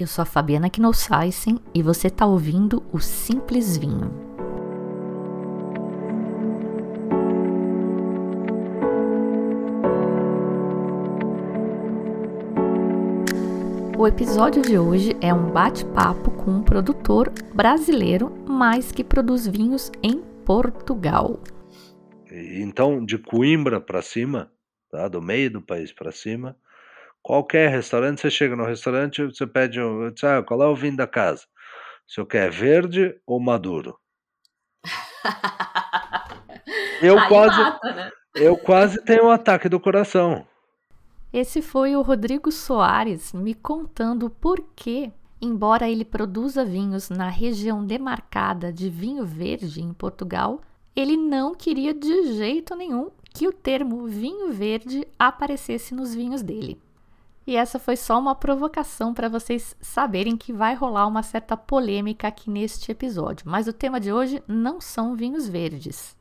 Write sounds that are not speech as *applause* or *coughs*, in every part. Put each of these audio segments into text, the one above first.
Eu sou a Fabiana Knossaisen e você está ouvindo o Simples Vinho. O episódio de hoje é um bate-papo com um produtor brasileiro, mas que produz vinhos em Portugal. Então, de Coimbra para cima, tá? do meio do país para cima, Qualquer restaurante, você chega no restaurante, você pede, um, ah, qual é o vinho da casa? Se eu quer verde ou maduro? *laughs* eu Aí quase, mata, né? eu quase tenho um ataque do coração. Esse foi o Rodrigo Soares me contando por que, embora ele produza vinhos na região demarcada de vinho verde em Portugal, ele não queria de jeito nenhum que o termo vinho verde aparecesse nos vinhos dele. E essa foi só uma provocação para vocês saberem que vai rolar uma certa polêmica aqui neste episódio. Mas o tema de hoje não são vinhos verdes.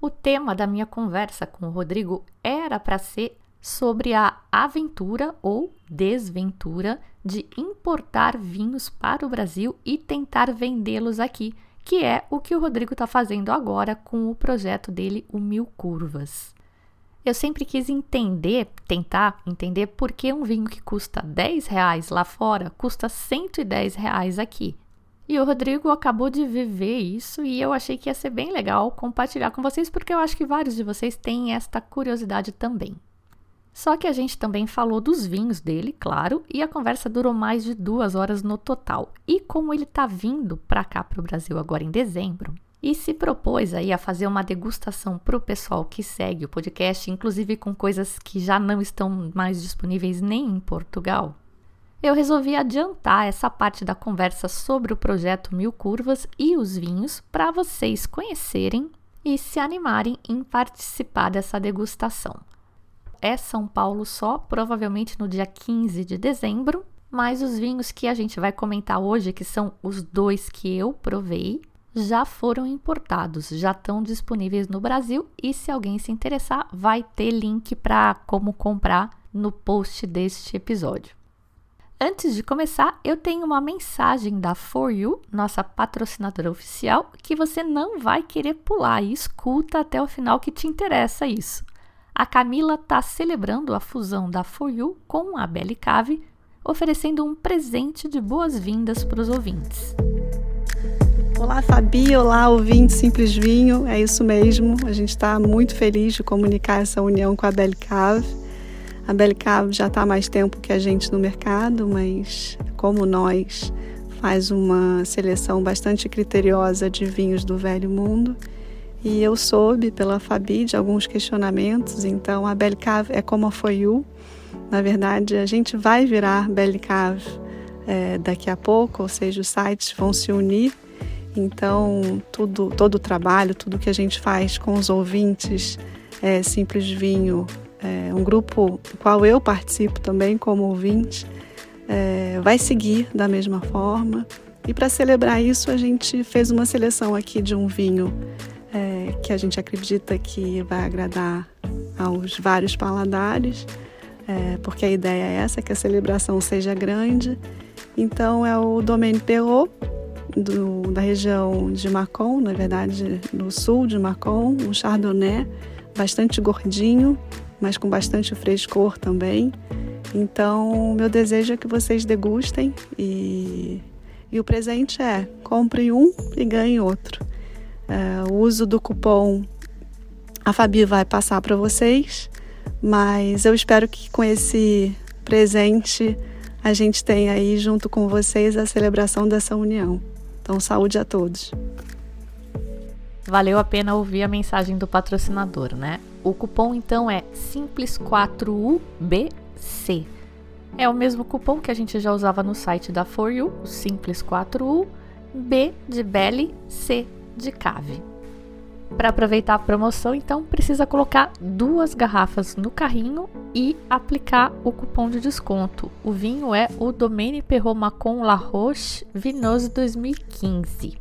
O tema da minha conversa com o Rodrigo era para ser sobre a aventura ou desventura de importar vinhos para o Brasil e tentar vendê-los aqui, que é o que o Rodrigo está fazendo agora com o projeto dele, o Mil Curvas. Eu sempre quis entender, tentar entender por que um vinho que custa 10 reais lá fora custa 110 reais aqui. E o Rodrigo acabou de viver isso e eu achei que ia ser bem legal compartilhar com vocês, porque eu acho que vários de vocês têm esta curiosidade também. Só que a gente também falou dos vinhos dele, claro, e a conversa durou mais de duas horas no total. E como ele está vindo para cá, para o Brasil, agora em dezembro, e se propôs aí a fazer uma degustação para o pessoal que segue o podcast, inclusive com coisas que já não estão mais disponíveis nem em Portugal. Eu resolvi adiantar essa parte da conversa sobre o projeto Mil Curvas e os vinhos para vocês conhecerem e se animarem em participar dessa degustação. É São Paulo só, provavelmente no dia 15 de dezembro, mas os vinhos que a gente vai comentar hoje, que são os dois que eu provei, já foram importados, já estão disponíveis no Brasil e se alguém se interessar, vai ter link para como comprar no post deste episódio. Antes de começar, eu tenho uma mensagem da For You, nossa patrocinadora oficial, que você não vai querer pular e escuta até o final que te interessa isso. A Camila está celebrando a fusão da For You com a Belly Cave, oferecendo um presente de boas-vindas para os ouvintes. Olá, Fabi. Olá, ouvinte Simples Vinho. É isso mesmo. A gente está muito feliz de comunicar essa união com a Belcave. A Belcave já está mais tempo que a gente no mercado, mas como nós, faz uma seleção bastante criteriosa de vinhos do velho mundo. E eu soube pela Fabi de alguns questionamentos, então a Belcave é como a For You. Na verdade, a gente vai virar Belcave é, daqui a pouco, ou seja, os sites vão se unir então, tudo, todo o trabalho, tudo que a gente faz com os ouvintes, é Simples Vinho, é um grupo do qual eu participo também como ouvinte, é, vai seguir da mesma forma. E para celebrar isso, a gente fez uma seleção aqui de um vinho é, que a gente acredita que vai agradar aos vários paladares, é, porque a ideia é essa, que a celebração seja grande. Então é o Domaine Perrault, do, da região de Macon, na verdade, no sul de Macon, um chardonnay bastante gordinho, mas com bastante frescor também. Então, meu desejo é que vocês degustem e, e o presente é compre um e ganhe outro. É, o uso do cupom a Fabi vai passar para vocês, mas eu espero que com esse presente a gente tenha aí junto com vocês a celebração dessa união. Então, saúde a todos. Valeu a pena ouvir a mensagem do patrocinador, né? O cupom então é Simples4UBC. É o mesmo cupom que a gente já usava no site da For You, Simples4U, B de Belly, C de Cave. Para aproveitar a promoção, então precisa colocar duas garrafas no carrinho e aplicar o cupom de desconto. O vinho é o Domaine Perrot Macon La Roche Vinose 2015.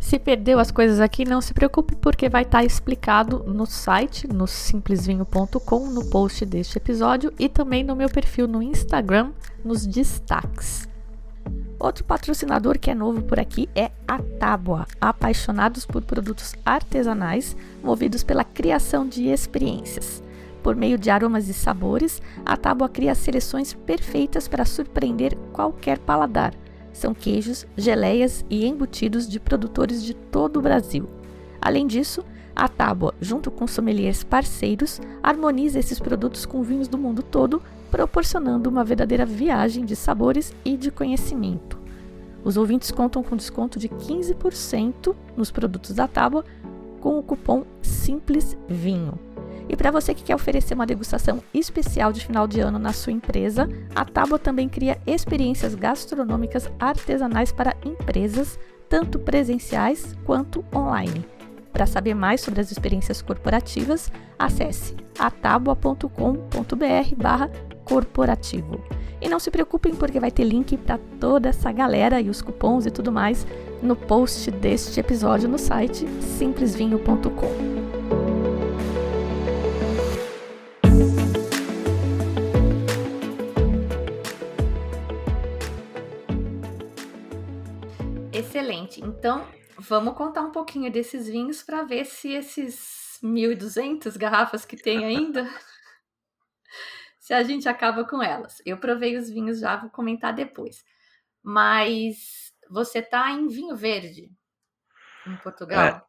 Se perdeu as coisas aqui, não se preocupe, porque vai estar tá explicado no site, no simplesvinho.com, no post deste episódio e também no meu perfil no Instagram, nos destaques. Outro patrocinador que é novo por aqui é a Tábua, apaixonados por produtos artesanais movidos pela criação de experiências. Por meio de aromas e sabores, a Tábua cria seleções perfeitas para surpreender qualquer paladar. São queijos, geleias e embutidos de produtores de todo o Brasil. Além disso, a Tábua, junto com sommeliers parceiros, harmoniza esses produtos com vinhos do mundo todo, proporcionando uma verdadeira viagem de sabores e de conhecimento. Os ouvintes contam com desconto de 15% nos produtos da Tábua com o cupom Simples Vinho. E para você que quer oferecer uma degustação especial de final de ano na sua empresa, a Tábua também cria experiências gastronômicas artesanais para empresas, tanto presenciais quanto online. Para saber mais sobre as experiências corporativas, acesse atabua.com.br/corporativo. E não se preocupem porque vai ter link para toda essa galera e os cupons e tudo mais no post deste episódio no site simplesvinho.com. Excelente. Então, vamos contar um pouquinho desses vinhos para ver se esses 1.200 garrafas que tem ainda, *laughs* se a gente acaba com elas. Eu provei os vinhos já, vou comentar depois. Mas você está em vinho verde em Portugal? É,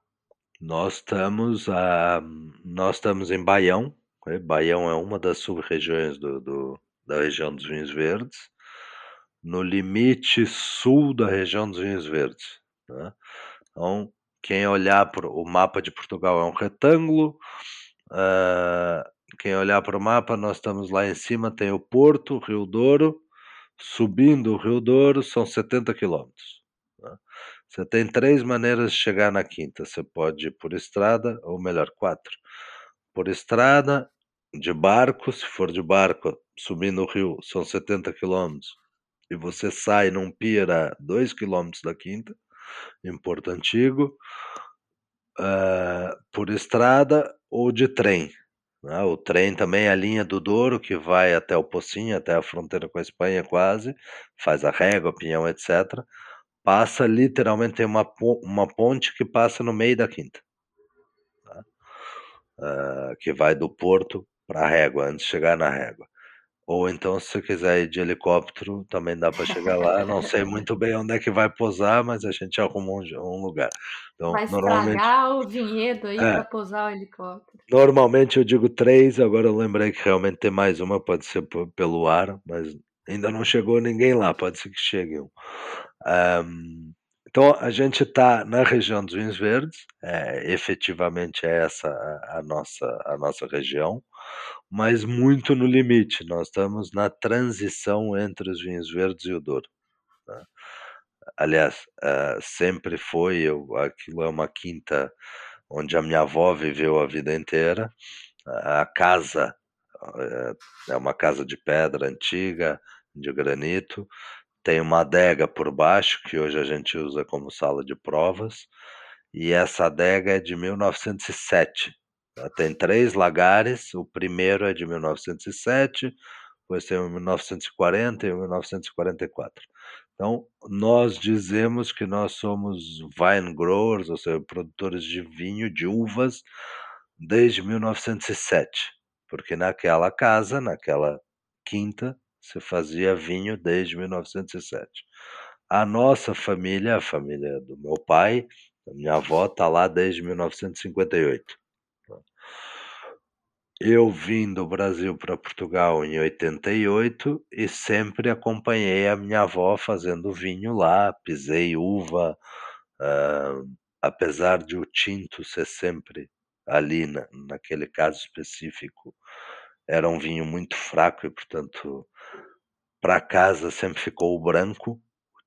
nós estamos a, nós estamos em Baião. Né? Baião é uma das sub-regiões do, do, da região dos vinhos verdes no limite sul da região dos vinhos verdes. Né? Então, quem olhar para o mapa de Portugal é um retângulo. Uh, quem olhar para o mapa, nós estamos lá em cima, tem o Porto, Rio Douro. Subindo o Rio Douro são 70 quilômetros. Né? Você tem três maneiras de chegar na quinta. Você pode ir por estrada, ou melhor, quatro. Por estrada, de barco, se for de barco, subindo o rio, são 70 quilômetros e você sai num pier a 2 km da Quinta, em Porto Antigo, uh, por estrada ou de trem. Né? O trem também é a linha do Douro, que vai até o Pocinho, até a fronteira com a Espanha quase, faz a régua, pinhão, etc. Passa literalmente, tem uma, uma ponte que passa no meio da Quinta. Tá? Uh, que vai do Porto para a régua, antes de chegar na régua. Ou então, se você quiser ir de helicóptero, também dá para chegar lá. Não sei muito bem onde é que vai pousar, mas a gente arruma um, um lugar. Então, vai normalmente... estragar o vinhedo aí é, para pousar o helicóptero. Normalmente eu digo três, agora eu lembrei que realmente tem mais uma, pode ser pelo ar, mas ainda não chegou ninguém lá, pode ser que chegue um. um então, a gente está na região dos vinhos verdes, é, efetivamente é essa a, a, nossa, a nossa região, mas muito no limite. Nós estamos na transição entre os vinhos verdes e o Douro. Né? Aliás, uh, sempre foi, eu, aquilo é uma quinta onde a minha avó viveu a vida inteira. A casa uh, é uma casa de pedra antiga, de granito tem uma adega por baixo, que hoje a gente usa como sala de provas, e essa adega é de 1907. Ela tem três lagares, o primeiro é de 1907, depois tem o 1940 e o 1944. Então, nós dizemos que nós somos vine growers, ou seja, produtores de vinho, de uvas, desde 1907, porque naquela casa, naquela quinta, se fazia vinho desde 1907. A nossa família, a família do meu pai, da minha avó, está lá desde 1958. Eu vim do Brasil para Portugal em 88 e sempre acompanhei a minha avó fazendo vinho lá, pisei uva, uh, apesar de o tinto ser sempre ali, na, naquele caso específico, era um vinho muito fraco e, portanto, para casa sempre ficou o branco,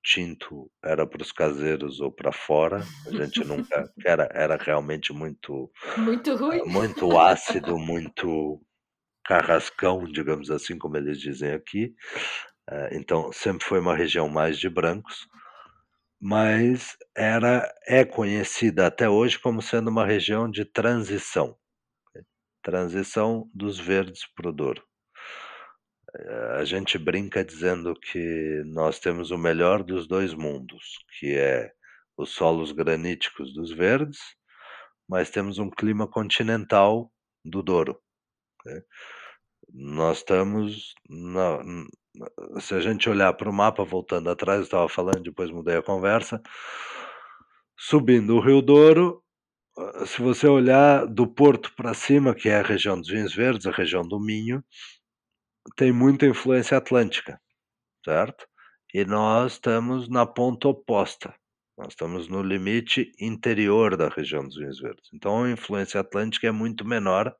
tinto era para os caseiros ou para fora. A gente nunca *laughs* era era realmente muito muito ruim, eh, muito ácido, muito carrascão, digamos assim, como eles dizem aqui. Eh, então sempre foi uma região mais de brancos, mas era é conhecida até hoje como sendo uma região de transição, transição dos verdes para o Douro. A gente brinca dizendo que nós temos o melhor dos dois mundos, que é os solos graníticos dos verdes, mas temos um clima continental do Douro. Né? Nós estamos na, se a gente olhar para o mapa, voltando atrás, eu estava falando, depois mudei a conversa, subindo o Rio Douro, ah, se você olhar do Porto para cima, que é a região dos vinhos verdes, a região do Minho, tem muita influência atlântica, certo? E nós estamos na ponta oposta. Nós estamos no limite interior da região dos vinhos verdes. Então a influência atlântica é muito menor,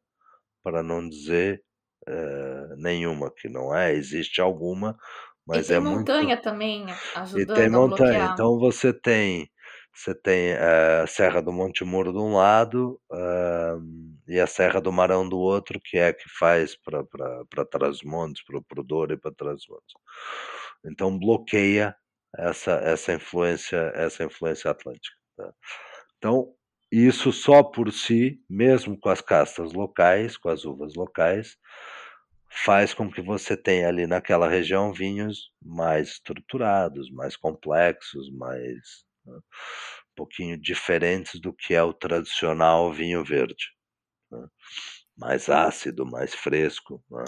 para não dizer uh, nenhuma, que não é, existe alguma, mas e tem é montanha muito... também ajudando e tem montanha. Bloquear. Então você tem você tem uh, a Serra do Monte Muro de um lado uh, e a Serra do Marão do outro, que é a que faz para Trás-Montes, para o Douro e para Trás-Montes. Então bloqueia essa, essa influência essa influência atlântica. Tá? Então isso só por si, mesmo com as castas locais, com as uvas locais, faz com que você tenha ali naquela região vinhos mais estruturados, mais complexos, mais né, um pouquinho diferentes do que é o tradicional vinho verde. Né? Mais ácido, mais fresco. Né?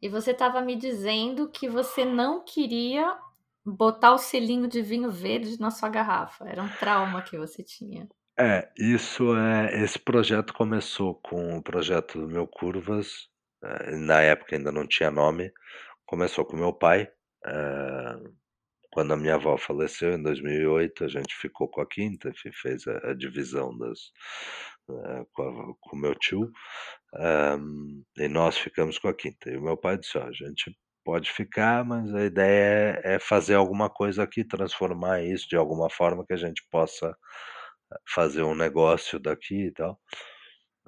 E você estava me dizendo que você não queria botar o selinho de vinho verde na sua garrafa. Era um trauma que você tinha. É, isso é. Esse projeto começou com o projeto do meu Curvas. é, na época ainda não tinha nome. Começou com meu pai. é, quando a minha avó faleceu em 2008, a gente ficou com a quinta, fez a, a divisão das, é, com, o meu tio, e nós ficamos com a quinta. E o meu pai disse: ó, a gente pode ficar, mas a ideia é, é fazer alguma coisa aqui, transformar isso de alguma forma que a gente possa fazer um negócio daqui e tal.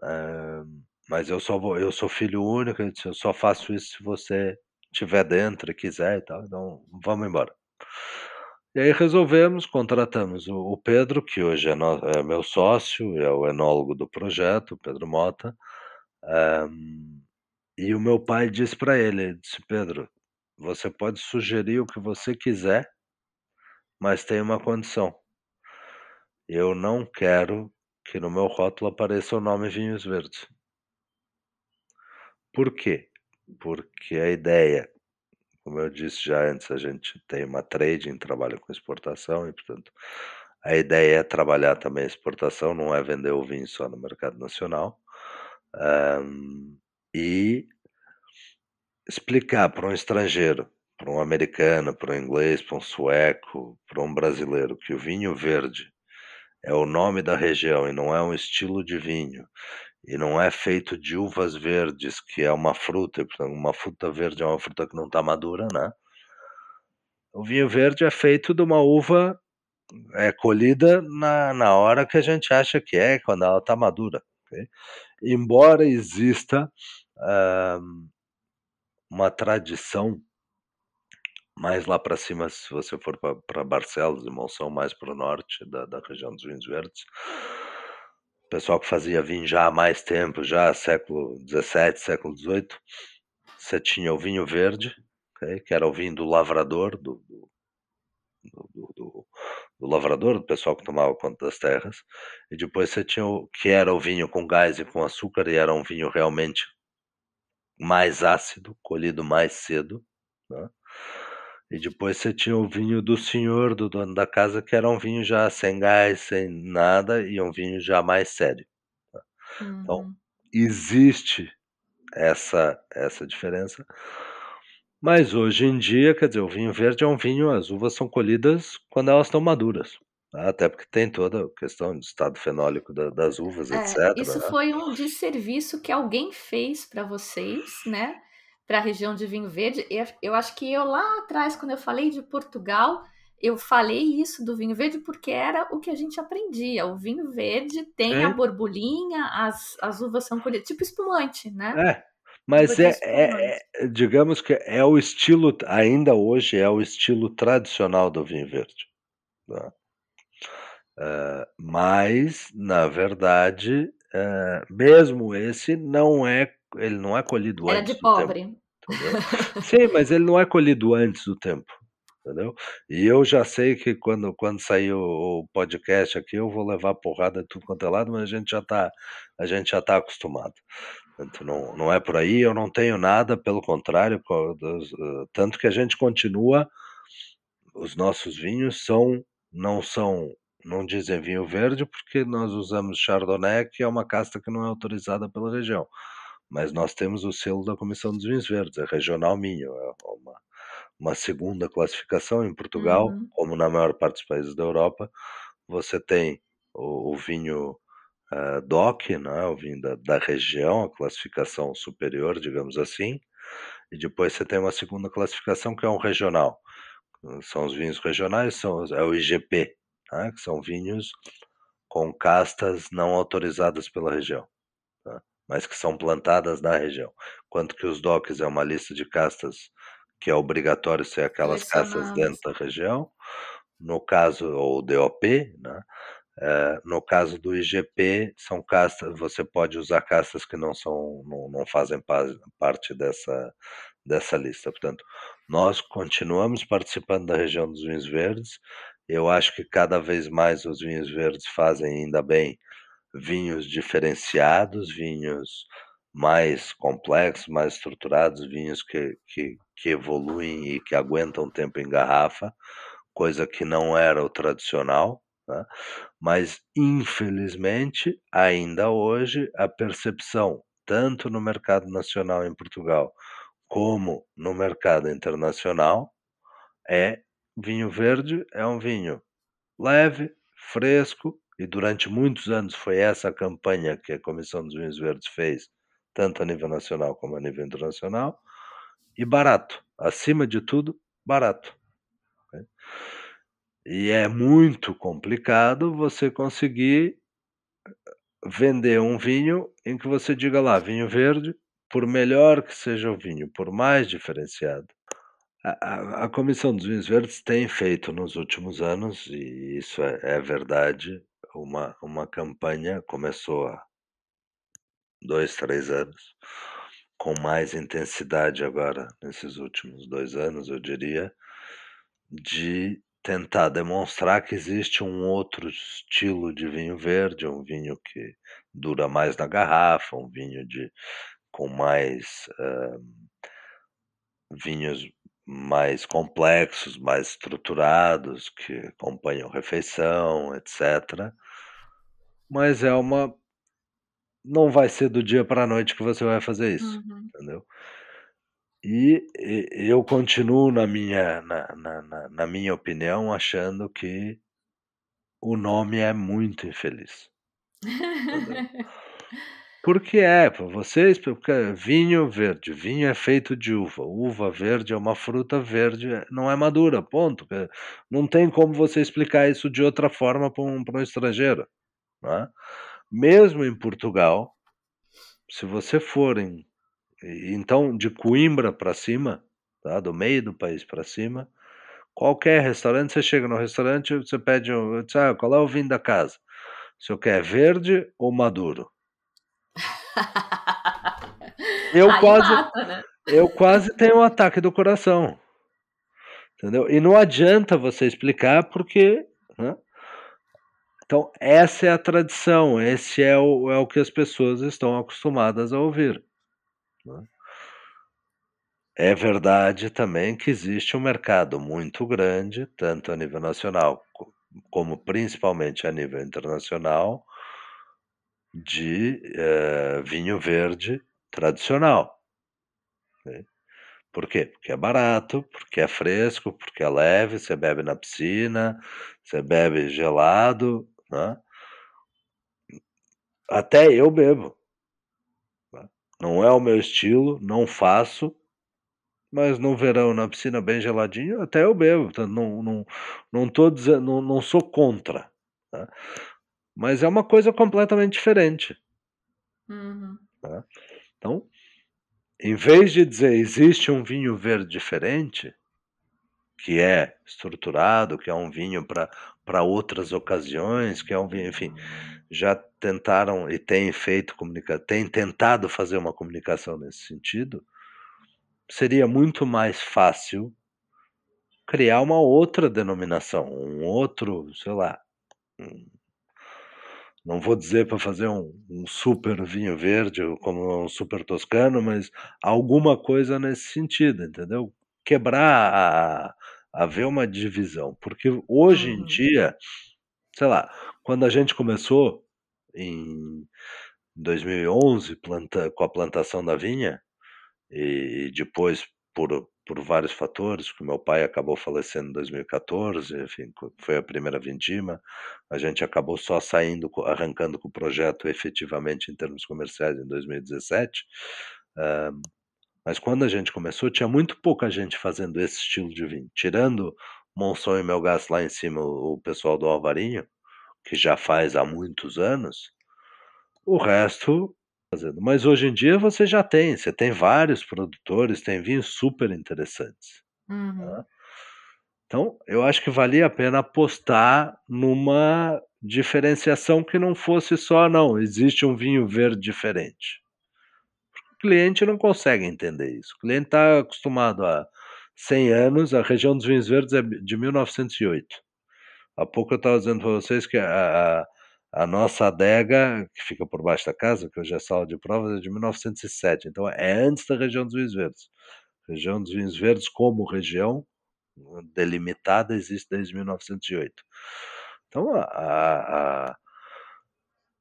É, mas eu só vou, eu sou filho único, eu, só faço isso se você estiver dentro e quiser e tal. Então vamos embora. E aí resolvemos, contratamos o, o Pedro, que hoje é, no, é, meu sócio, é o enólogo do projeto, o Pedro Mota. Um, e o meu pai disse para ele, disse, Pedro, você pode sugerir o que você quiser, mas tem uma condição. Eu não quero que no meu rótulo apareça o nome Vinhos Verdes. Por quê? Porque a ideia, como eu disse já antes, a gente tem uma trading, trabalha com exportação e, portanto, a ideia é trabalhar também a exportação, não é vender o vinho só no mercado nacional. Um, e explicar para um estrangeiro, para um americano, para um inglês, para um sueco, para um brasileiro, que o vinho verde é o nome da região e não é um estilo de vinho, e não é feito de uvas verdes, que é uma fruta, uma fruta verde é uma fruta que não está madura, né? O vinho verde é feito de uma uva é colhida na, na hora que a gente acha que é, quando ela está madura. Okay? Embora exista uh, uma tradição mais lá para cima, se você for para Barcelos e Monção, mais para o norte da, da região dos vinhos verdes, pessoal que fazia vinho já há mais tempo, já século XVII, século XVIII, você tinha o vinho verde, okay, que era o vinho do lavrador, do, do, do, do, do lavrador, do pessoal que tomava conta das terras, e depois você tinha o que era o vinho com gás e com açúcar, e era um vinho realmente mais ácido, colhido mais cedo, né? E depois você tinha o vinho do senhor, do dono da casa, que era um vinho já sem gás, sem nada, e um vinho já mais sério. Tá? Então, uhum. Então, existe essa, essa diferença. Mas hoje em dia, quer dizer, o vinho verde é um vinho, as uvas são colhidas quando elas estão maduras. Tá? Até porque tem toda a questão do estado fenólico da, das uvas, é, etc. Isso né? foi um desserviço que alguém fez para vocês, né? Para a região de vinho verde. Eu acho que eu lá atrás, quando eu falei de Portugal, eu falei isso do vinho verde porque era o que a gente aprendia. O vinho verde tem é. a borbulhinha, as, as uvas são colhidas, tipo espumante, né? É, mas é, é, é, digamos que é o estilo, ainda hoje é o estilo tradicional do vinho verde. Tá? Uh, mas, na verdade, uh, mesmo esse não é, ele não é colhido Era antes de pobre. Sim, mas ele não é colhido antes do tempo, entendeu? E eu já sei que quando, quando sair o, o podcast aqui, eu vou levar porrada de tudo quanto é lado, mas a gente já está a gente já tá acostumado. Então, não, não é por aí, eu não tenho nada, pelo contrário, tanto que a gente continua, os nossos vinhos são, não são, não dizem vinho verde, porque nós usamos Chardonnay, que é uma casta que não é autorizada pela região. Mas nós temos o selo da Comissão dos Vinhos Verdes, é regional Minho, é uma, uma segunda classificação em Portugal, uhum. como na maior parte dos países da Europa, você tem o, o vinho uh, DOC, né, o vinho da, da região, a classificação superior, digamos assim, e depois você tem uma segunda classificação que é um regional. São os vinhos regionais, são, é o IGP, né, que são vinhos com castas não autorizadas pela região, mas que são plantadas na região. Quanto que os DOCs é uma lista de castas que é obrigatório ser aquelas castas dentro da região, no caso, ou DOP, né, Uh, no caso do IGP, são castas, você pode usar castas que não são, não, não fazem parte dessa, dessa lista. Portanto, nós continuamos participando da região dos vinhos verdes. Eu acho que cada vez mais os vinhos verdes fazem ainda bem vinhos diferenciados, vinhos mais complexos, mais estruturados, vinhos que, que, que evoluem e que aguentam tempo em garrafa, coisa que não era o tradicional. Tá? Mas, infelizmente, ainda hoje, a percepção, tanto no mercado nacional em Portugal, como no mercado internacional, é vinho verde é um vinho leve, fresco, e durante muitos anos foi essa a campanha que a Comissão dos Vinhos Verdes fez, tanto a nível nacional como a nível internacional, e barato, acima de tudo, barato. E é muito complicado você conseguir vender um vinho em que você diga lá, vinho verde, por melhor que seja o vinho, por mais diferenciado. A, a, a Comissão dos Vinhos Verdes tem feito nos últimos anos, e isso é, é verdade, uma, uma campanha, começou há dois, três anos, com mais intensidade agora, nesses últimos dois anos, eu diria, de tentar demonstrar que existe um outro estilo de vinho verde, um vinho que dura mais na garrafa, um vinho de com mais uh, vinhos mais complexos, mais estruturados, que acompanham refeição, etc. Mas é uma não vai ser do dia para a noite que você vai fazer isso, uhum. entendeu? E, eu continuo na minha, na, na, na minha opinião achando que o nome é muito infeliz. *laughs* Porque é, para vocês, porque vinho verde, vinho é feito de uva, uva verde é uma fruta verde, não é madura, ponto. Não tem como você explicar isso de outra forma para um, um estrangeiro. É? Mesmo em Portugal, se você for em então, de Coimbra para cima, tá? do meio do país para cima, qualquer restaurante, você chega no restaurante, você pede, um, ah, qual é o vinho da casa? Se eu quer verde ou maduro? eu *laughs* Aí quase, mata, né? eu quase tenho um ataque do coração, entendeu? E não adianta você explicar porque, né? Então essa é a tradição, esse é o, é o que as pessoas estão acostumadas a ouvir. Né? É verdade também que existe um mercado muito grande, tanto a nível nacional como principalmente a nível internacional, de eh, vinho verde tradicional. Né? Por quê? Porque é barato, porque é fresco, porque é leve, você bebe na piscina, você bebe gelado, né? Até eu bebo. Não é o meu estilo, não faço, mas no verão, na piscina bem geladinho, até eu bebo. Não, não, não, tô dizendo, não, não sou contra. Tá? Mas é uma coisa completamente diferente. Uhum. Tá? Então, em vez de dizer existe um vinho verde diferente, que é estruturado, que é um vinho para outras ocasiões, que é um vinho, enfim, já tentaram e têm feito comunicação, têm tentado fazer uma comunicação nesse sentido. seria muito mais fácil criar uma outra denominação, um outro, sei lá, um, não vou dizer para fazer um, um, super vinho verde como um super toscano, mas alguma coisa nesse sentido, entendeu? Quebrar a, haver uma divisão, porque hoje uhum. em dia, sei lá, quando a gente começou em 2011 planta, com a plantação da vinha e depois por, por vários fatores, que meu pai acabou falecendo em 2014, enfim, foi a primeira vindima, a gente acabou só saindo, arrancando com o projeto efetivamente em termos comerciais em 2017, uh, mas quando a gente começou, tinha muito pouca gente fazendo esse estilo de vinho. Tirando Monson e Melgas lá em cima, o pessoal do Alvarinho, que já faz há muitos anos, o resto fazendo. Mas hoje em dia você já tem, você tem vários produtores, tem vinhos super interessantes. Uhum. Tá? Então, eu acho que valia a pena apostar numa diferenciação que não fosse só, não, existe um vinho verde diferente cliente não consegue entender isso. O cliente está acostumado a 100 anos, a região dos vinhos verdes é de 1908. Há pouco eu estava dizendo para vocês que a, a, a, nossa adega, que fica por baixo da casa, que hoje é sala de provas, é de 1907. Então é antes da região dos vinhos verdes. A região dos vinhos verdes, como região delimitada, existe desde 1908. Então a, a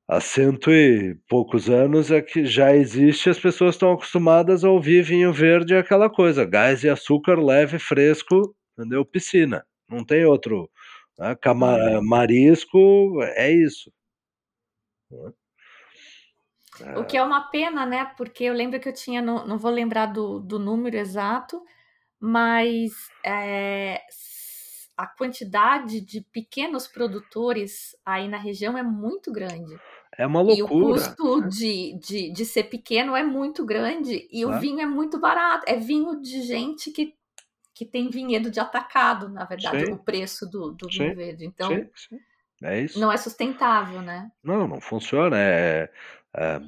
há cento e poucos anos é que já existe, as pessoas estão acostumadas a ouvir vinho verde é aquela coisa, gás e açúcar leve, fresco, entendeu? Piscina, não tem outro. Né? Cama uhum. marisco, é isso. O que é uma pena, né? Porque eu lembro que eu tinha, não, não vou lembrar do, do número exato, mas é, a quantidade de pequenos produtores aí na região é muito grande. É uma loucura. E o custo de, de, de ser pequeno é muito grande e o vinho é muito barato. É vinho de gente que, que tem vinhedo de atacado, na verdade, sim. o preço do, do vinho verde. Então, sim, sim. É isso. não é sustentável, né? Não, não funciona. É, é,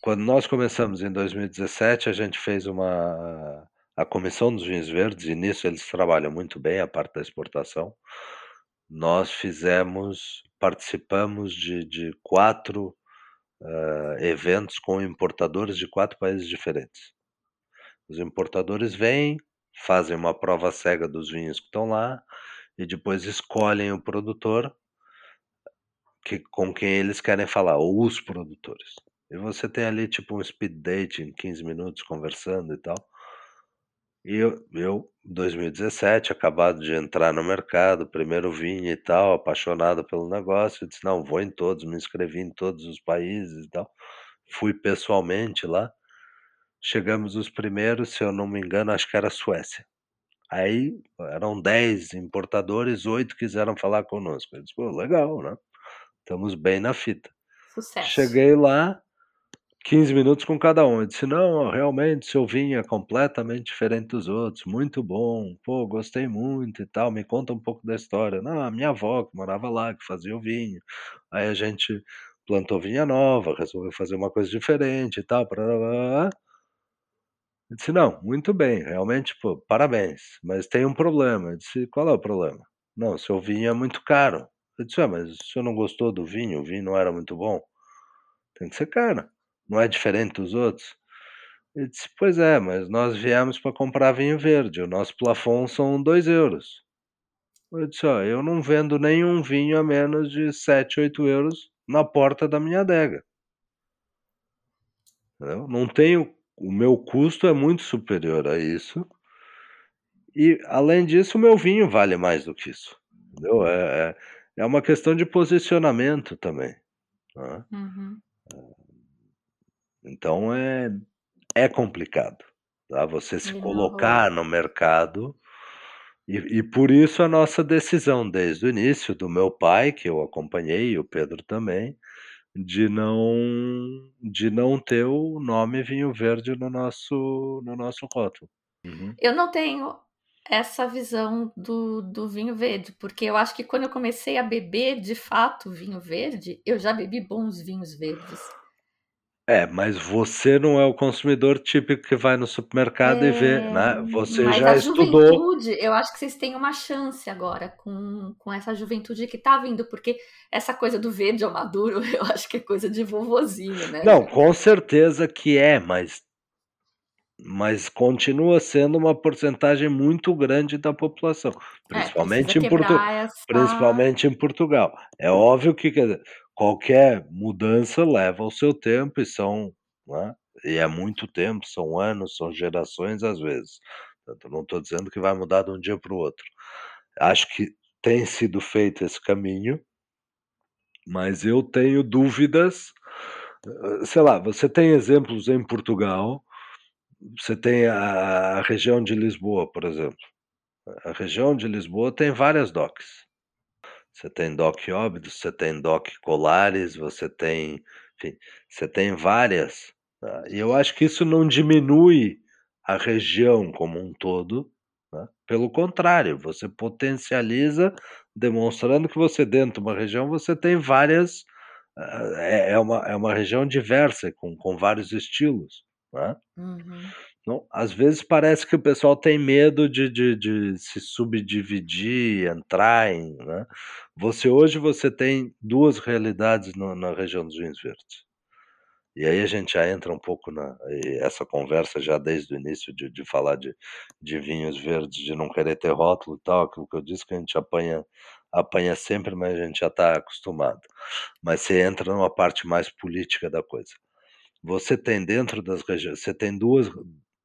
quando nós começamos em 2017, a gente fez uma a comissão dos vinhos verdes, e nisso eles trabalham muito bem a parte da exportação. Nós fizemos participamos de, de quatro uh, eventos com importadores de quatro países diferentes. Os importadores vêm, fazem uma prova cega dos vinhos que estão lá e depois escolhem o produtor que, com quem eles querem falar, ou os produtores. E você tem ali tipo um speed date em 15 minutos conversando e tal. E eu, eu, 2017, acabado de entrar no mercado, primeiro vinho e tal, apaixonado pelo negócio, eu disse, não, vou em todos, me inscrevi em todos os países e tal. Fui pessoalmente lá. Chegamos os primeiros, se eu não me engano, acho que era Suécia. Aí eram 10 importadores, oito quiseram falar conosco. Eu disse, pô, legal, né? Estamos bem na fita. Sucesso. Cheguei lá, 15 minutos com cada um. Eu disse: Não, realmente, seu vinho é completamente diferente dos outros, muito bom, pô, gostei muito e tal. Me conta um pouco da história. Não, a minha avó que morava lá, que fazia o vinho. Aí a gente plantou vinha nova, resolveu fazer uma coisa diferente e tal. Eu disse: Não, muito bem, realmente, pô, parabéns, mas tem um problema. Eu disse: Qual é o problema? Não, seu vinho é muito caro. Eu disse: Ah, mas o senhor não gostou do vinho? O vinho não era muito bom? Tem que ser caro. Não é diferente dos outros? Ele disse: Pois é, mas nós viemos para comprar vinho verde. O nosso plafond são 2 euros. Eu disse: Ó, eu não vendo nenhum vinho a menos de 7, 8 euros na porta da minha adega. Entendeu? Não tenho. O meu custo é muito superior a isso. E, além disso, o meu vinho vale mais do que isso. Entendeu? É, é, é uma questão de posicionamento também. Né? Uhum. Então é, é complicado, tá? Você se colocar no mercado e, e, por isso a nossa decisão desde o início do meu pai, que eu acompanhei, e o Pedro também, de não de não ter o nome vinho verde no nosso no nosso rótulo. Uhum. Eu não tenho essa visão do, do vinho verde, porque eu acho que quando eu comecei a beber de fato vinho verde, eu já bebi bons vinhos verdes. É, mas você não é o consumidor típico que vai no supermercado e vê, É, né, você mas já a estudou. juventude, eu acho que vocês têm uma chance agora com com essa juventude que tá vindo, porque essa coisa do verde ao maduro, *laughs* eu acho que é coisa de vovozinho, né, Não, com certeza que é, mas mas continua sendo uma porcentagem muito grande da população, É, principalmente precisa em Portu quebrar essa principalmente em Portugal. É óbvio que, quer dizer, qualquer mudança leva o seu tempo e são né, e é muito tempo, são anos, são gerações às vezes. Portanto, não estou dizendo que vai mudar de um dia para o outro. Acho que tem sido feito esse caminho mas eu tenho dúvidas, hã, sei lá, você tem exemplos em Portugal, você tem a a região de Lisboa, por exemplo. A região de Lisboa tem várias docks. Você tem dock Óbidos, você tem dock Colares, você tem enfim, você tem várias, tá, e eu acho que isso não diminui a região como um todo, né, pelo contrário, você potencializa, demonstrando que você dentro de uma região, você tem várias hã, é é uma é uma região diversa com com vários estilos, né. Uhum. Então, às vezes parece que o pessoal tem medo de de de se subdividir, entrar em né. Você hoje você tem 2 realidades no na região dos vinhos verdes. E aí a gente já entra um pouco na essa conversa já desde o início de de falar de de vinhos verdes, de não querer ter rótulo e tal, aquilo que eu disse que a gente apanha apanha sempre, mas a gente já está acostumado. Mas você entra numa parte mais política da coisa. Você tem dentro das regiões você tem 2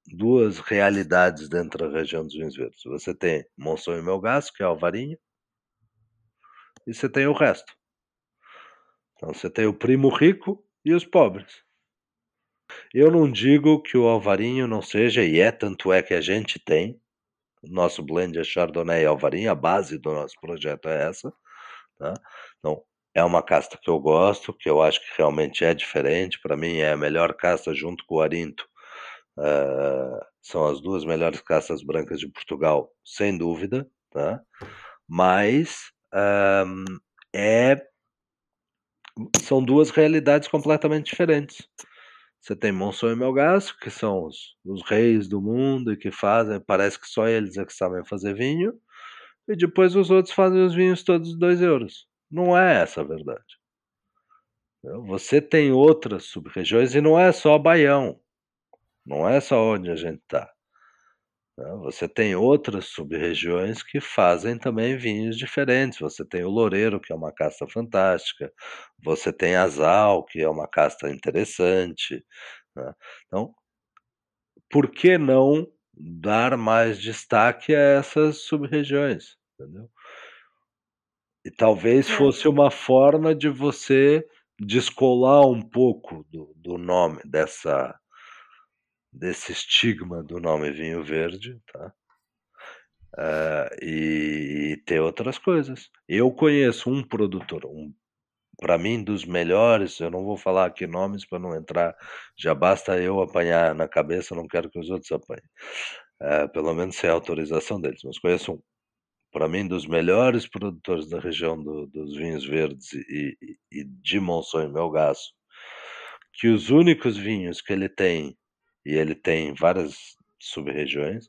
2 realidades dentro da região dos vinhos verdes. Você tem Monção e Melgaço, que é Alvarinho e você tem o resto. Então você tem o primo rico e os pobres. Eu não digo que o Alvarinho não seja e é, tanto é que a gente tem, o nosso blend é Chardonnay e Alvarinho, a base do nosso projeto é essa, tá. Então, é uma casta que eu gosto, que eu acho que realmente é diferente, pra mim é a melhor casta junto com o Arinto, hã, são as 2 melhores castas brancas de Portugal, sem dúvida, tá. Mas, hã, é são 2 realidades completamente diferentes. Você tem Monção e Melgaço, que são os os reis do mundo e que fazem parece que só eles é que sabem fazer vinho, e depois os outros fazem os vinhos todos de 2€. Não é essa a verdade. Você tem outras sub-regiões e não é só Baião, não é só onde a gente está. Né, você tem outras sub-regiões que fazem também vinhos diferentes, você tem o Loureiro, que é uma casta fantástica, você tem Asal, que é uma casta interessante, né. Então por que não dar mais destaque a essas sub-regiões. E talvez É. fosse uma forma de você descolar um pouco do do nome dessa desse estigma do nome vinho verde, tá. Hã, e e ter outras coisas. Eu conheço um produtor, um pra mim dos melhores, eu não vou falar aqui nomes pra não entrar já basta eu apanhar na cabeça, não quero que os outros apanhem. Eh, pelo menos sem autorização deles, mas conheço um, pra mim dos melhores produtores da região do dos vinhos verdes e e e de Monção e Melgaço, que os únicos vinhos que ele tem, e ele tem várias sub-regiões,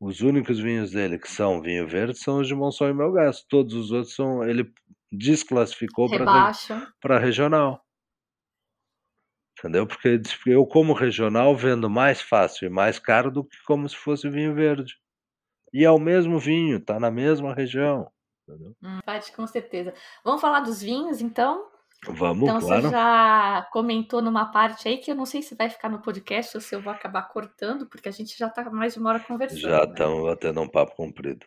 os únicos vinhos dele que são vinho verde são os de Monção e Melgaço, todos os outros são ele desclassificou pra regional. Entendeu, porque "Eu como regional vendo mais fácil e mais caro do que como se fosse vinho verde". E é o mesmo vinho, está na mesma região, entendeu. Hum, com certeza. Vamos falar dos vinhos então? Vamos, Então você claro. já comentou numa parte aí que eu não sei se vai ficar no podcast ou se eu vou acabar cortando, porque a gente já está mais de 1 hora conversando, Já né. estamos batendo um papo comprido.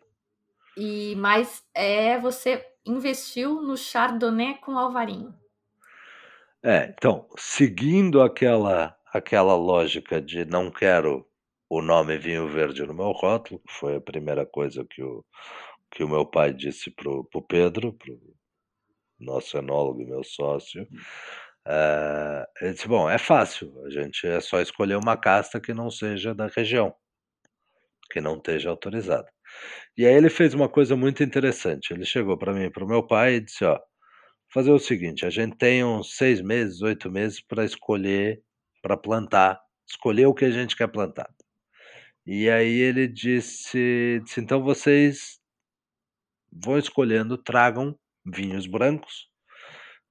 E mas, eh, você investiu no Chardonnay com Alvarinho. É, então, seguindo aquela aquela lógica de não quero o nome vinho verde no meu rótulo, que foi a primeira coisa que o que o meu pai disse para o Pedro, nosso enólogo meu sócio, eh, ele disse: "Bom, é fácil, a gente é só escolher uma casta que não seja da região, que não esteja autorizada". E aí ele fez uma coisa muito interessante, ele chegou pra mim para o meu pai e disse: "Ó, fazer o seguinte, a gente tem uns 6 meses, 8 meses pra escolher para plantar, escolher o que a gente quer plantar. E aí ele disse, disse: então vocês vão escolhendo, tragam vinhos brancos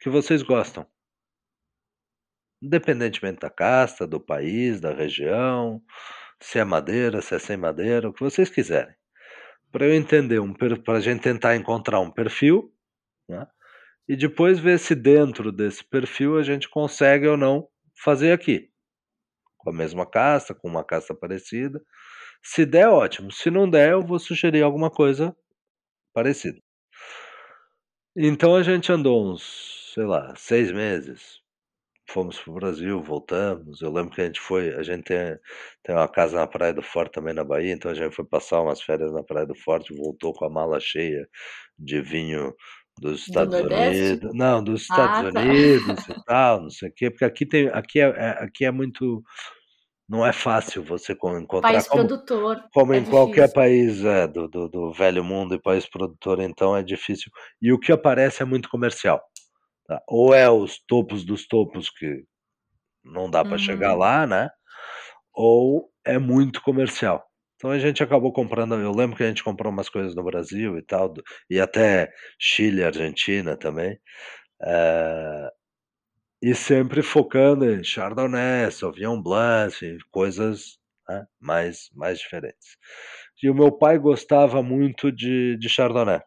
que vocês gostam. Independentemente da casta, do país, da região, se é madeira, se é sem madeira, o que vocês quiserem. Para eu entender, um, para a gente tentar encontrar um perfil, né? e depois ver se dentro desse perfil a gente consegue ou não fazer aqui. Com a mesma casta, com uma casta parecida. Se der, ótimo. Se não der, eu vou sugerir alguma coisa parecida. Então a gente andou uns, sei lá, seis meses. Fomos pro Brasil, voltamos. Eu lembro que a gente foi. A gente tem, tem uma casa na Praia do Forte também na Bahia, então a gente foi passar umas férias na Praia do Forte, voltou com a mala cheia de vinho dos Estados Do? Unidos. Não, dos Estados Ah, tá. Unidos e tal, não sei o quê, porque aqui tem, aqui é, é- aqui é muito, não é fácil você co- encontrar País como, produtor. como é em qualquer difícil. país é, do, do, do velho mundo e país produtor, então é difícil. E o que aparece é muito comercial. tá? Ou é os topos dos topos que não dá para chegar Uhum. lá, né? Ou é muito comercial. Então a gente acabou comprando. Eu lembro que a gente comprou umas coisas no Brasil e tal, e até Chile, Argentina também. eh, e sempre focando em Chardonnay, Sauvignon Blanc, coisas né, mais, mais diferentes. E o meu pai gostava muito de, de Chardonnay.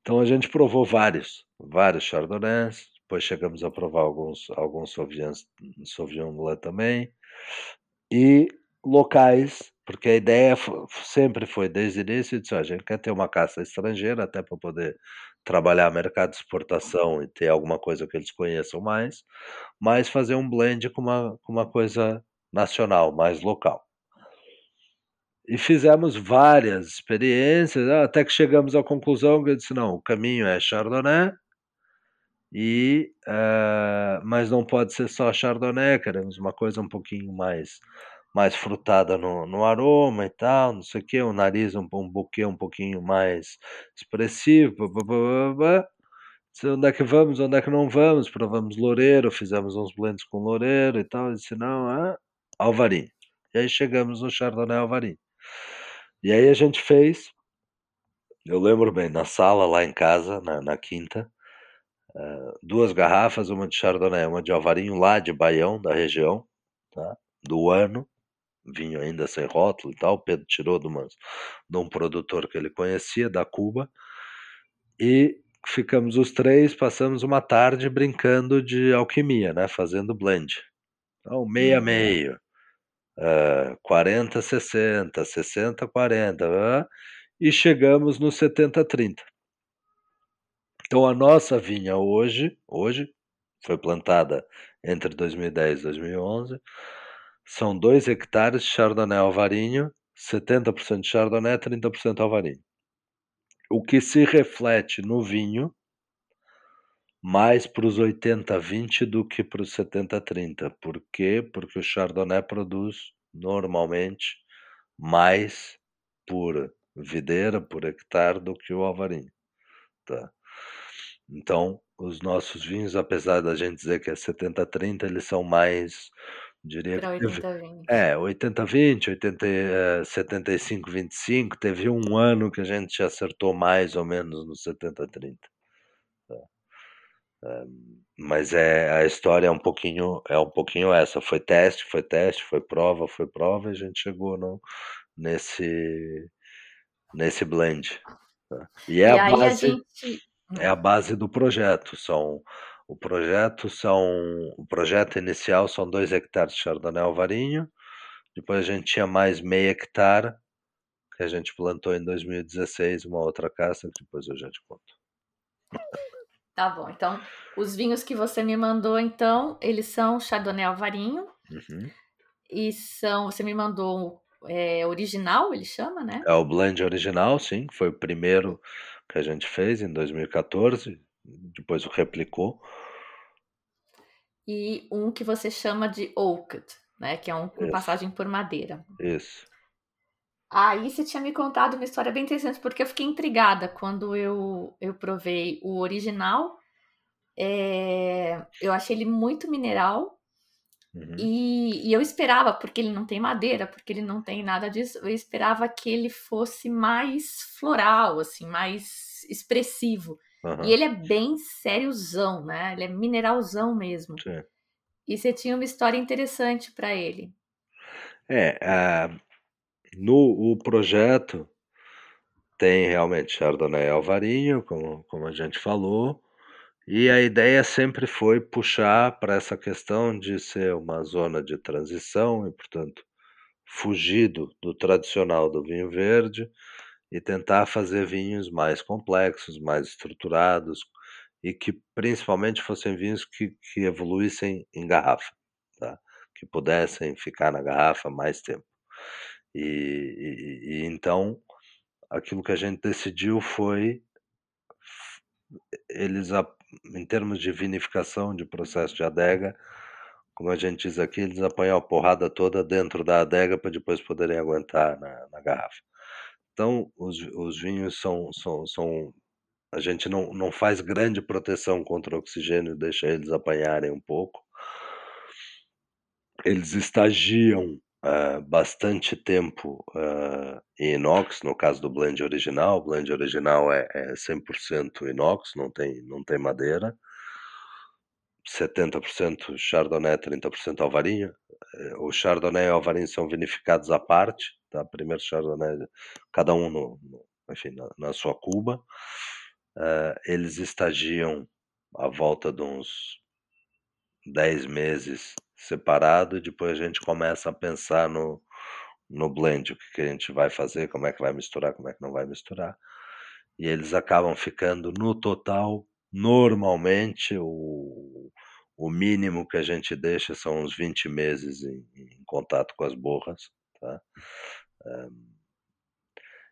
Então a gente provou vários, vários Chardonnays, depois chegamos a provar alguns, alguns Sauvignons, Sauvignon Blanc também, e locais, porque a ideia sempre foi desde o início, disse, "Ó, a gente quer ter uma caça estrangeira, até para poder trabalhar mercado de exportação e ter alguma coisa que eles conheçam mais, mas fazer um blend com uma, com uma coisa nacional, mais local. E fizemos várias experiências, ah, até que chegamos à conclusão que eu disse, não, o caminho é Chardonnay, e, eh, mas não pode ser só Chardonnay, queremos uma coisa um pouquinho mais, mais frutada no, no aroma e tal, não sei o quê, um nariz, um, um buquê um pouquinho mais expressivo, pá, pá. Disse, onde é que vamos, onde é que não vamos? Provamos Loureiro, fizemos uns blends com Loureiro e tal, eu disse, não, ah, Alvarinho. E aí chegamos no Chardonnay Alvarinho. E aí a gente fez, eu lembro bem, na sala lá em casa, na, na quinta, eh, duas garrafas, uma de Chardonnay, uma de Alvarinho lá de Baião, da região, tá? do ano, vinho ainda sem rótulo e tal, o Pedro tirou de, umas, de um produtor que ele conhecia, da Cuba, e ficamos os três, passamos uma tarde brincando de alquimia, né? fazendo blend. Então, meio a Uhum. meio, eh, 40, 60, 60, 40, ah, e chegamos no 70, 30. Então a nossa vinha hoje, hoje foi plantada entre 2010 e 2011, são 2 hectares de Chardonnay Alvarinho, 70% de Chardonnay, 30% Alvarinho. O que se reflete no vinho mais para os 80-20 do que para os 70-30. Por quê? Porque o Chardonnay produz normalmente mais por videira, por hectare, do que o Alvarinho. Tá? Então, os nossos vinhos, apesar da gente dizer que é 70-30, eles são mais, diria Para que teve, 80 vinhos. é, 80-20, 80, eh, 75-25. Teve um ano que a gente acertou mais ou menos no 70-30. tá? Eh, mas é a história é um pouquinho é um pouquinho essa. Foi teste, foi teste, foi prova, foi prova e a gente chegou no, nesse nesse blend. tá? E é E a aí a base gente. é a base do projeto. São o projeto são o projeto inicial são 2 hectares de Chardonnay Alvarinho. Depois a gente tinha mais meio hectare que a gente plantou em 2016, uma outra caça que depois eu já te conto. Tá bom. Então, os vinhos que você me mandou, então, eles são Chardonnay Alvarinho Uhum. e são. Você me mandou é, original, ele chama, né? É o blend original, sim, foi o primeiro que a gente fez em 2014, depois o replicou. E um que você chama de Oaked, né? Que é um com passagem por madeira. Isso. Aí você tinha me contado uma história bem interessante, porque eu fiquei intrigada quando eu, eu provei o original. É, eu achei ele muito mineral, Uhum. E, e, eu esperava, porque ele não tem madeira, porque ele não tem nada disso, eu esperava que ele fosse mais floral, assim, mais expressivo. Uhum. E ele é bem sériozão, né? Ele é mineralzão mesmo. Sim. E você tinha uma história interessante para ele. É, uh, no o projeto tem realmente Chardonnay Alvarinho, como, como a gente falou, e a ideia sempre foi puxar para essa questão de ser uma zona de transição e, portanto, fugir do, do tradicional do vinho verde e tentar fazer vinhos mais complexos, mais estruturados e que principalmente fossem vinhos que, que evoluíssem em garrafa, tá? que pudessem ficar na garrafa mais tempo. E, e, e então aquilo que a gente decidiu foi eles em termos de vinificação, de processo de adega, como a gente diz aqui, eles apanham a porrada toda dentro da adega para depois poderem aguentar na, na garrafa. Então, os, os vinhos são, são, são. A gente não, não faz grande proteção contra o oxigênio, deixa eles apanharem um pouco. Eles estagiam uh, bastante tempo uh, em inox, no caso do blend original. O blend original é, é 100% inox, não tem, não tem madeira. 70% Chardonnay, 30% Alvarinho. Eh, o Chardonnay e o Alvarinho são vinificados à parte, tá? Primeiro Chardonnay, cada um no, no enfim, na, na, sua cuba. Uh, eles estagiam à volta de uns 10 meses separado e depois a gente começa a pensar no, no blend, o que, que a gente vai fazer, como é que vai misturar, como é que não vai misturar. E eles acabam ficando no total, normalmente, o, o mínimo que a gente deixa são uns 20 meses em, em contato com as borras. Tá? Um,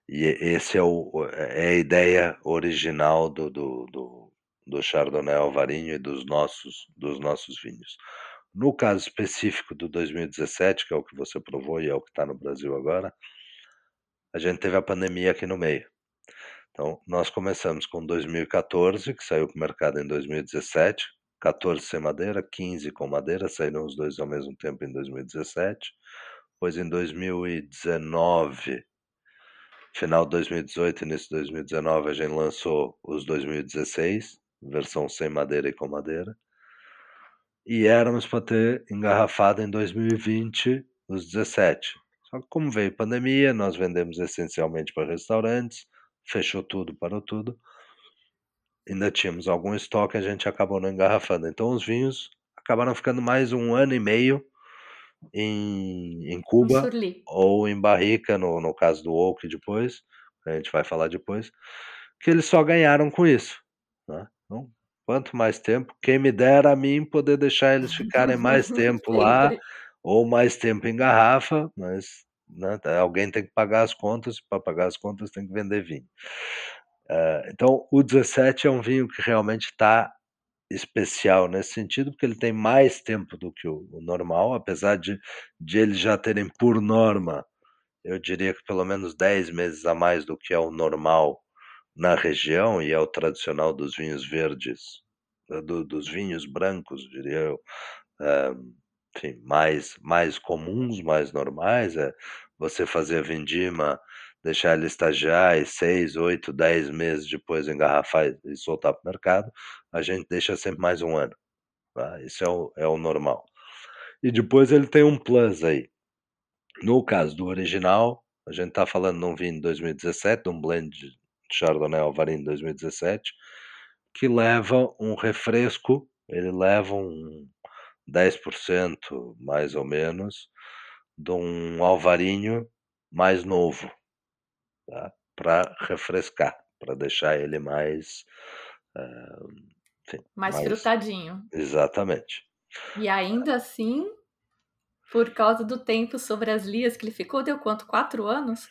e esse é, o, é a ideia original do, do, do, do Chardonnay Alvarinho e dos nossos, dos nossos vinhos. No caso específico do 2017, que é o que você provou e é o que está no Brasil agora, a gente teve a pandemia aqui no meio. Então, nós começamos com 2014, que saiu para o mercado em 2017, 14 sem madeira, 15 com madeira, saíram os dois ao mesmo tempo em 2017. Pois em 2019, final de 2018 início de 2019, a gente lançou os 2016, versão sem madeira e com madeira e éramos para ter engarrafado em 2020 os 17. Só que como veio pandemia, nós vendemos essencialmente para restaurantes, fechou tudo, parou tudo. Ainda tínhamos algum estoque, a gente acabou não engarrafando. Então os vinhos acabaram ficando mais um ano e meio em, em Cuba ou em barrica, no, no caso do Oak depois, a gente vai falar depois, que eles só ganharam com isso. Né? Então, Quanto mais tempo, quem me dera a mim poder deixar eles *laughs* ficarem mais tempo *laughs* lá, ou mais tempo em garrafa, mas né, alguém tem que pagar as contas, para pagar as contas tem que vender vinho. Uh, então, o 17 é um vinho que realmente está especial nesse sentido, porque ele tem mais tempo do que o, o normal, apesar de, de eles já terem por norma, eu diria que pelo menos 10 meses a mais do que é o normal na região e é o tradicional dos vinhos verdes, eh, do, dos vinhos brancos, diria eu, é, enfim, mais, mais comuns, mais normais, é você fazer a vindima, deixar ele estagiar e seis, oito, dez meses depois engarrafar e soltar para o mercado, a gente deixa sempre mais um ano. Tá? Isso é o, é o normal. E depois ele tem um plus aí. No caso do original, a gente está falando de um vinho de 2017, de um blend Chardonnay Alvarinho 2017, que leva um refresco, ele leva um 10% mais ou menos de um alvarinho mais novo, tá? para refrescar, para deixar ele mais. Uh, enfim, mais, mais frutadinho. Exatamente. E ainda assim, por causa do tempo sobre as lias que ele ficou, deu quanto? Quatro anos?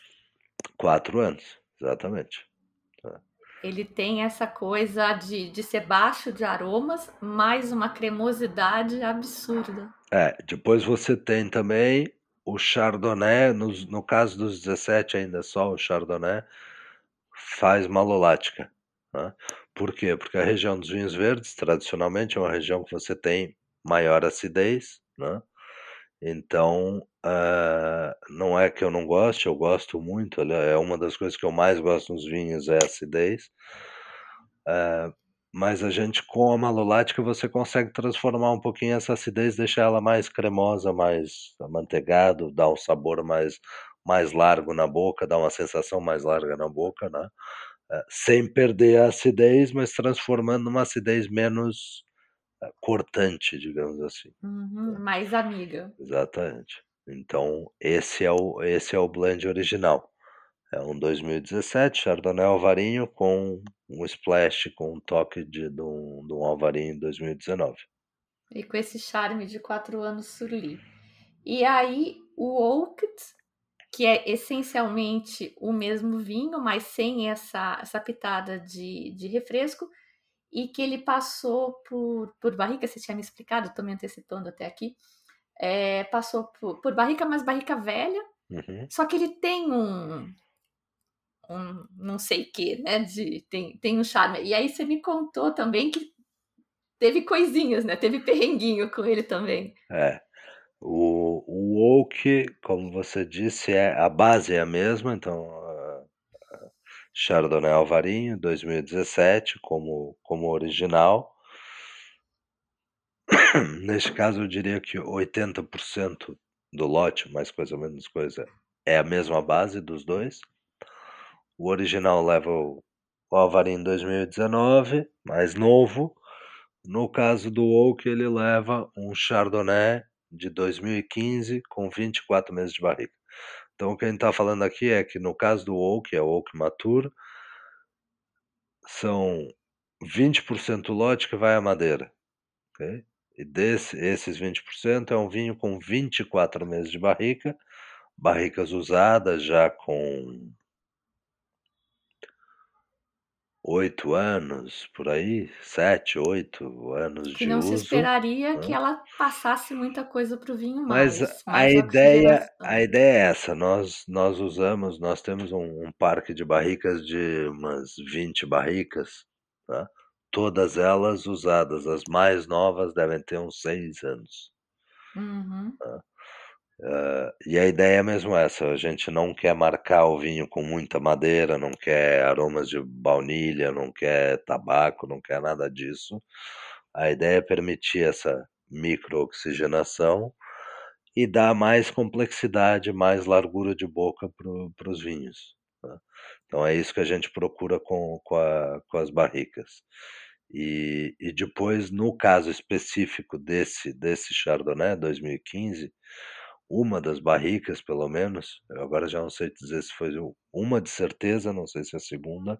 Quatro anos, exatamente. Ele tem essa coisa de, de ser baixo de aromas, mais uma cremosidade absurda. É, depois você tem também o Chardonnay, no, no caso dos 17 ainda só o Chardonnay, faz malolática. Né? Por quê? Porque a região dos vinhos verdes, tradicionalmente, é uma região que você tem maior acidez, né? Então, uh, não é que eu não goste, eu gosto muito. É uma das coisas que eu mais gosto nos vinhos é a acidez. Uh, mas a gente com a malolática você consegue transformar um pouquinho essa acidez, deixar ela mais cremosa, mais amanteigado, dar um sabor mais mais largo na boca, dar uma sensação mais larga na boca, né? Uh, sem perder a acidez, mas transformando numa acidez menos cortante, digamos assim. Uhum, mais amiga. Exatamente. Então, esse é o, esse é o blend original. É um 2017 Chardonnay Alvarinho com um splash, com um toque de, de, um, de um Alvarinho 2019. E com esse charme de quatro anos Surly. E aí, o Oaked, que é essencialmente o mesmo vinho, mas sem essa, essa pitada de, de refresco, e que ele passou por, por barrica, você tinha me explicado, estou me antecipando até aqui, é, passou por, por barrica, mas barrica velha, uhum. só que ele tem um, um não sei que, né, de, tem, tem um charme. E aí você me contou também que teve coisinhas, né, teve perrenguinho com ele também. É, o, o oak, como você disse, é a base é a mesma, então Chardonnay Alvarinho 2017 como, como original. *coughs* Neste caso, eu diria que 80% do lote, mais coisa ou menos coisa, é a mesma base dos dois. O original leva o, o Alvarinho 2019, mais novo. No caso do Oak, ele leva um Chardonnay de 2015 com 24 meses de barriga. Então, o que a gente está falando aqui é que no caso do Oak, é o Oak Mature, são 20% lote que vai à madeira. Okay? E desse, esses 20% é um vinho com 24 meses de barrica, barricas usadas já com oito anos, por aí, sete, oito anos que de não uso. se esperaria né? que ela passasse muita coisa para o vinho mais. Mas a ideia, a ideia é essa. Nós, nós usamos, nós temos um, um, parque de barricas de umas 20 barricas, tá? todas elas usadas. As mais novas devem ter uns seis anos. Uhum. Tá? Uh, e a ideia é mesmo essa: a gente não quer marcar o vinho com muita madeira, não quer aromas de baunilha, não quer tabaco, não quer nada disso. A ideia é permitir essa microoxigenação e dar mais complexidade, mais largura de boca para os vinhos. Né? Então é isso que a gente procura com, com, a, com as barricas. E, e depois, no caso específico desse, desse Chardonnay 2015, uma das barricas, pelo menos, eu agora já não sei dizer se foi uma de certeza, não sei se é a segunda,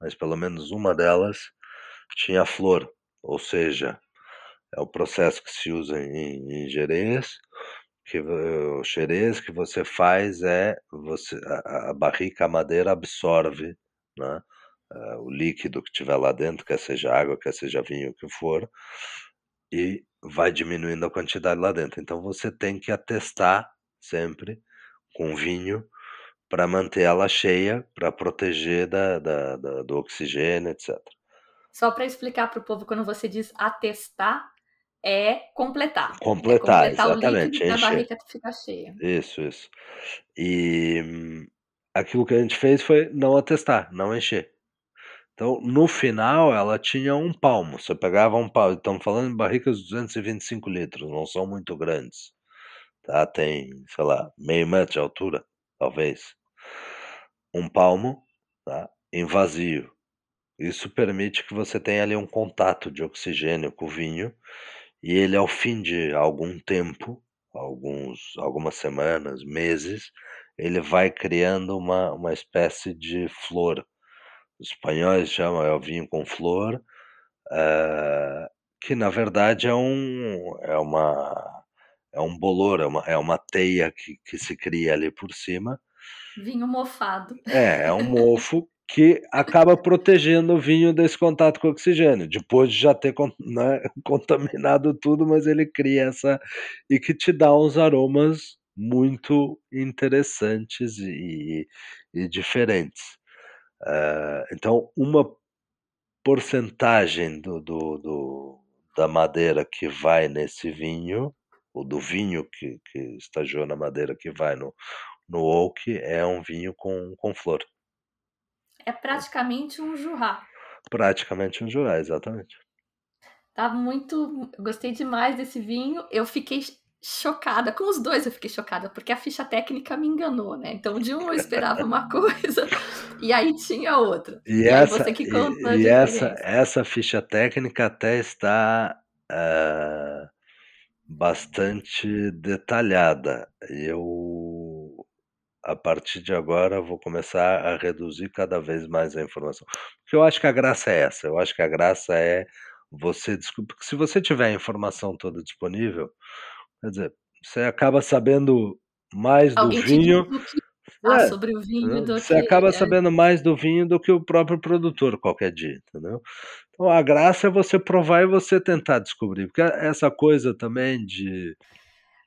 mas pelo menos uma delas tinha flor, ou seja, é o processo que se usa em, em Jerez, que o xerez que você faz é você a, a barrica, a madeira absorve, né, uh, o líquido que tiver lá dentro, quer seja água, quer seja vinho, o que for, e vai diminuindo a quantidade lá dentro. Então você tem que atestar sempre com vinho para manter ela cheia, para proteger da, da, da, do oxigênio, etc. Só para explicar para o povo, quando você diz atestar, é completar. Completar, é completar exatamente. O líquido da barriga ficar cheia. Isso, isso. E hum, aquilo que a gente fez foi não atestar, não encher. Então, no final, ela tinha um palmo. Você pegava um palmo. Estamos falando de barricas de 225 litros, não são muito grandes. Tá? Tem, sei lá, meio metro de altura, talvez. Um palmo, tá? em vazio. Isso permite que você tenha ali um contato de oxigênio com o vinho. E ele, ao fim de algum tempo, alguns, algumas semanas, meses, ele vai criando uma, uma espécie de flor os espanhóis chamam é o vinho com flor, uh, que na verdade é um é uma é um bolor, é uma, é uma teia que, que se cria ali por cima. Vinho mofado. É, é um mofo que acaba protegendo o vinho desse contato com o oxigênio, depois de já ter né, *laughs* contaminado tudo, mas ele cria essa e que te dá uns aromas muito interessantes e, e diferentes. Uh, então, uma porcentagem do, do, do, da madeira que vai nesse vinho o do vinho que, que estagiou na madeira que vai no, no oak, é um vinho com, com flor. É praticamente um jurá. Praticamente um jurá, exatamente. Tá muito. Gostei demais desse vinho. Eu fiquei chocada. Com os dois eu fiquei chocada, porque a ficha técnica me enganou, né? Então, de um eu esperava uma *laughs* coisa e aí tinha outra. E, e essa, você que conta e, e essa, essa ficha técnica até está uh, bastante detalhada. Eu, a partir de agora, vou começar a reduzir cada vez mais a informação. Porque eu acho que a graça é essa. Eu acho que a graça é você desculpa, se você tiver a informação toda disponível, quer dizer, você acaba sabendo mais do Alguém vinho. Do que... Ah, é, sobre o vinho do Você que... acaba é. sabendo mais do vinho do que o próprio produtor qualquer dia, entendeu? Então a graça é você provar e você tentar descobrir, porque essa coisa também de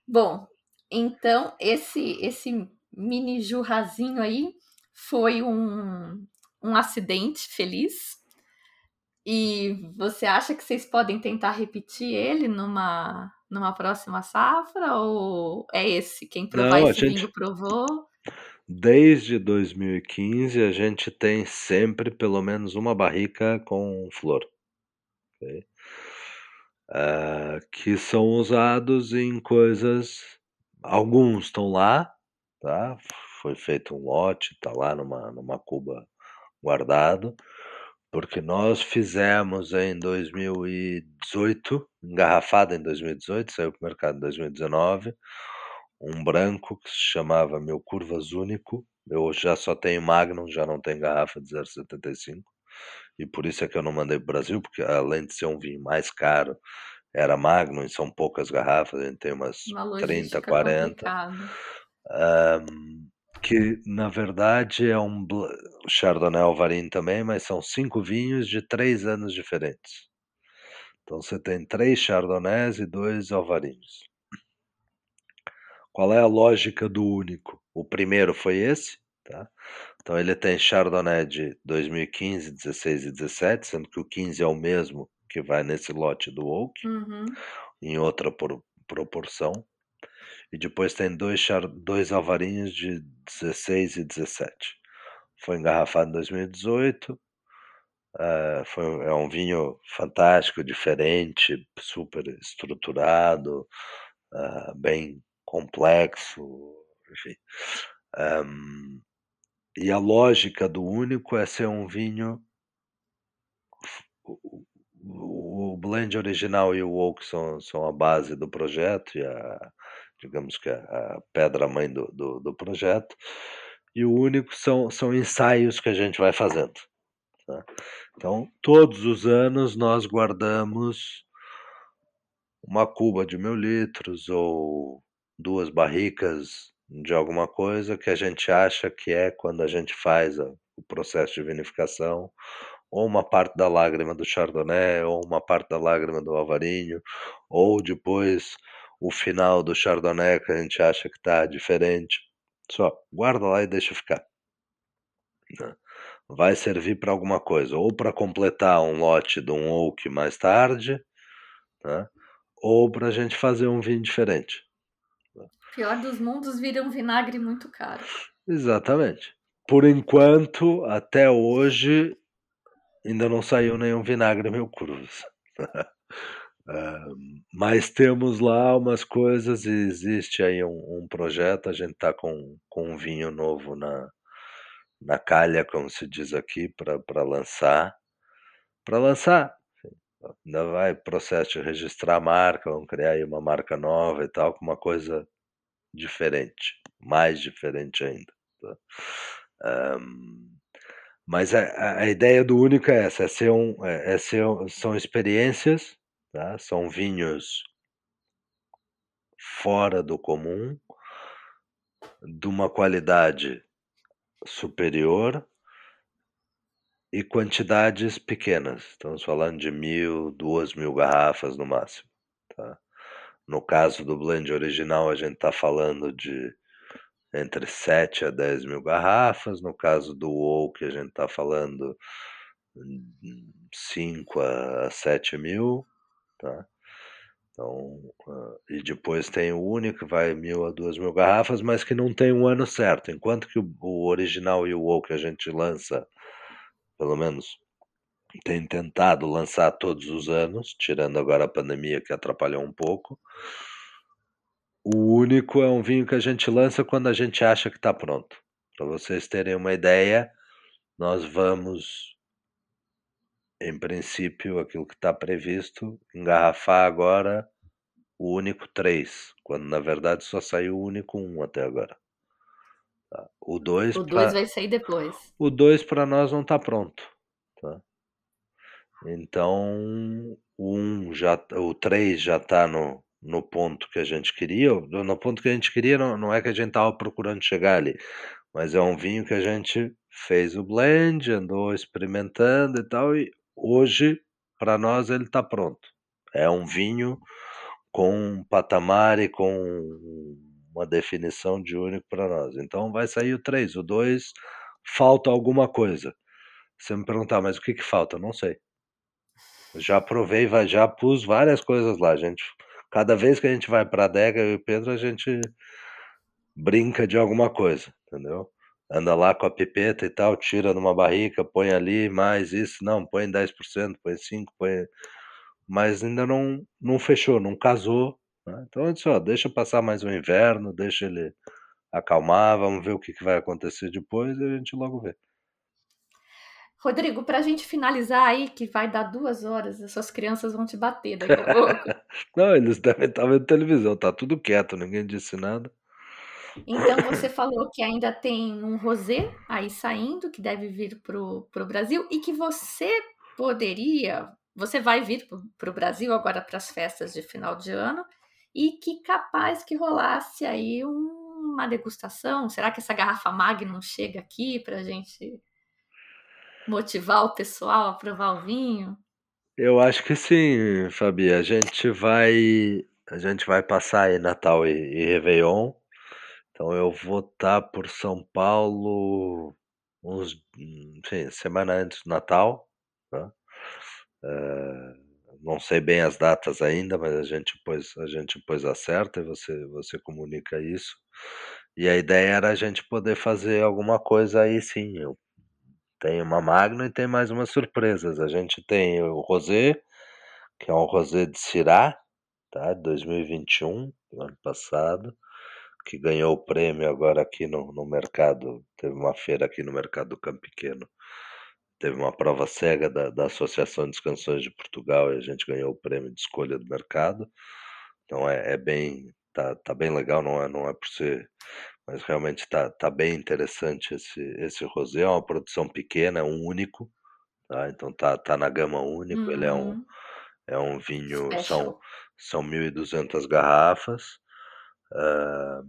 Bom, então esse esse mini jurrazinho aí foi um, um acidente feliz e você acha que vocês podem tentar repetir ele numa, numa próxima safra? Ou é esse? Quem provar Não, esse gente, vinho provou? Desde 2015 a gente tem sempre pelo menos uma barrica com flor. Okay? Uh, que são usados em coisas. Alguns estão lá, tá? Foi feito um lote, está lá numa, numa cuba guardado porque nós fizemos em 2018, engarrafado em 2018, saiu para o mercado em 2019, um branco que se chamava Meu Curvas Único. Eu já só tenho Magnum, já não tenho garrafa de 0,75. E por isso é que eu não mandei para o Brasil, porque além de ser um vinho mais caro, era Magnum e são poucas garrafas, a gente tem umas 30, 40. Um, que na verdade é um Chardonnay Alvarin também, mas são cinco vinhos de três anos diferentes. Então você tem três Chardonnays e dois Alvarins. Qual é a lógica do único? O primeiro foi esse, tá? Então ele tem Chardonnay de 2015, 16 e 17, sendo que o 15 é o mesmo que vai nesse lote do Oak, uhum. em outra por, proporção. E depois tem dois, dois alvarinhos de 16 e 17. Foi engarrafado em 2018. Uh, eh, foi, é um vinho fantástico, diferente, super estruturado, uh, bem complexo, enfim. Um, e a lógica do único é ser um vinho. O, o blend original e o oak são, são a base do projeto e a, digamos que a, a pedra-mãe do, do, do, projeto, e o único são, são ensaios que a gente vai fazendo. Tá? Então, todos os anos nós guardamos uma cuba de mil litros ou duas barricas de alguma coisa que a gente acha que é quando a gente faz a, o processo de vinificação, ou uma parte da lágrima do Chardonnay, ou uma parte da lágrima do Alvarinho, ou depois o final do Chardonnay que a gente acha que está diferente. Só guarda lá e deixa ficar. Né? Vai servir para alguma coisa, ou para completar um lote de um oak mais tarde, né? ou para a gente fazer um vinho diferente. Pior dos mundos vira um vinagre muito caro. Exatamente. Por enquanto, até hoje, ainda não saiu nenhum vinagre mil cruz. *laughs* mas temos lá umas coisas e existe aí um, um projeto, a gente está com, com um vinho novo na, na calha, como se diz aqui, para lançar. Para lançar, ainda vai processo de registrar a marca, vamos criar aí uma marca nova e tal, com uma coisa diferente, mais diferente ainda. Tá? Um, mas a, a, ideia do único é essa, é ser um, é, é ser, são experiências Tá? São vinhos fora do comum, de uma qualidade superior e quantidades pequenas. Estamos falando de mil, duas mil garrafas no máximo. Tá? No caso do blend original, a gente está falando de entre 7 a 10 mil garrafas. No caso do Oak, a gente está falando 5 a 7 mil. Tá? Então, uh, e depois tem o único, vai mil a duas mil garrafas, mas que não tem um ano certo. Enquanto que o, o original e o WoW que a gente lança, pelo menos tem tentado lançar todos os anos, tirando agora a pandemia que atrapalhou um pouco. O único é um vinho que a gente lança quando a gente acha que está pronto. Para vocês terem uma ideia, nós vamos em princípio, aquilo que está previsto, engarrafar agora o único 3, quando na verdade só saiu o único 1 até agora. Tá? O 2 o pra... vai sair depois. O 2 para nós não está pronto. Tá? Então, o 1 já, o 3 já está no, no ponto que a gente queria. No ponto que a gente queria, não, não é que a gente estava procurando chegar ali, mas é um vinho que a gente fez o blend, andou experimentando e tal, e Hoje, para nós, ele está pronto. É um vinho com um patamar e com uma definição de único para nós. Então vai sair o 3. O 2 falta alguma coisa. Você me perguntar, mas o que, que falta? Não sei. Já provei, já pus várias coisas lá. gente, cada vez que a gente vai para a adega, eu e o Pedro, a gente brinca de alguma coisa, entendeu? Anda lá com a pipeta e tal, tira numa barrica, põe ali, mais isso, não, põe 10%, põe 5%, põe... Mas ainda não, não fechou, não casou. Né? Então eu disse, ó, deixa passar mais um inverno, deixa ele acalmar, vamos ver o que, que vai acontecer depois e a gente logo vê. Rodrigo, para a gente finalizar aí, que vai dar duas horas, as suas crianças vão te bater daqui a pouco. *laughs* não, eles devem estar vendo televisão, tá tudo quieto, ninguém disse nada. Então você falou que ainda tem um rosé aí saindo, que deve vir para o Brasil, e que você poderia, você vai vir para o Brasil agora para as festas de final de ano, e que capaz que rolasse aí uma degustação. Será que essa garrafa Magnum chega aqui para a gente motivar o pessoal a provar o vinho? Eu acho que sim, Fabi. A gente vai, a gente vai passar aí Natal e, e Réveillon então eu vou estar por São Paulo uns, enfim, semana antes do Natal, tá? Eh, não sei bem as datas ainda, mas a gente pôs, a gente pôs acerta e você, você comunica isso. E a ideia era a gente poder fazer alguma coisa aí sim. Eu tenho uma Magno e tem mais umas surpresas. A gente tem o Rosé, que é um Rosé de Cirá, tá? 2021, do ano passado que ganhou o prêmio agora aqui no, no mercado. Teve uma feira aqui no mercado do Campo Pequeno. Teve uma prova cega da, da Associação de Canções de Portugal e a gente ganhou o prêmio de escolha do mercado. Então é, é bem, tá, tá bem legal, não é, não é por ser, mas realmente tá, tá bem interessante esse, esse rosé. É uma produção pequena, é um único, tá? Então tá, tá na gama único. Uhum. Ele é um, uhum. é um vinho, Special. são, são 1.200 garrafas. Uh,